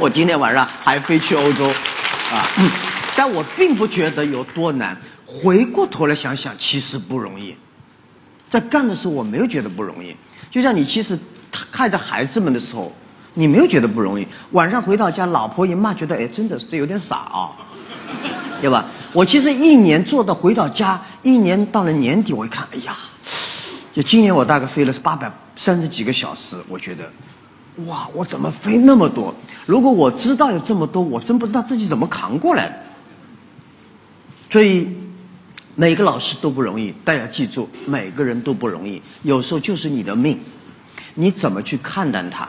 我今天晚上还飞去欧洲，啊，但我并不觉得有多难。回过头来想想，其实不容易。在干的时候，我没有觉得不容易。就像你其实看着孩子们的时候，你没有觉得不容易。晚上回到家，老婆一骂，觉得哎，真的是有点傻啊，对吧？我其实一年做到回到家，一年到了年底，我一看，哎呀，就今年我大概飞了八百三十几个小时，我觉得，哇，我怎么飞那么多？如果我知道有这么多，我真不知道自己怎么扛过来。所以。每个老师都不容易，大家记住，每个人都不容易。有时候就是你的命，你怎么去看待它？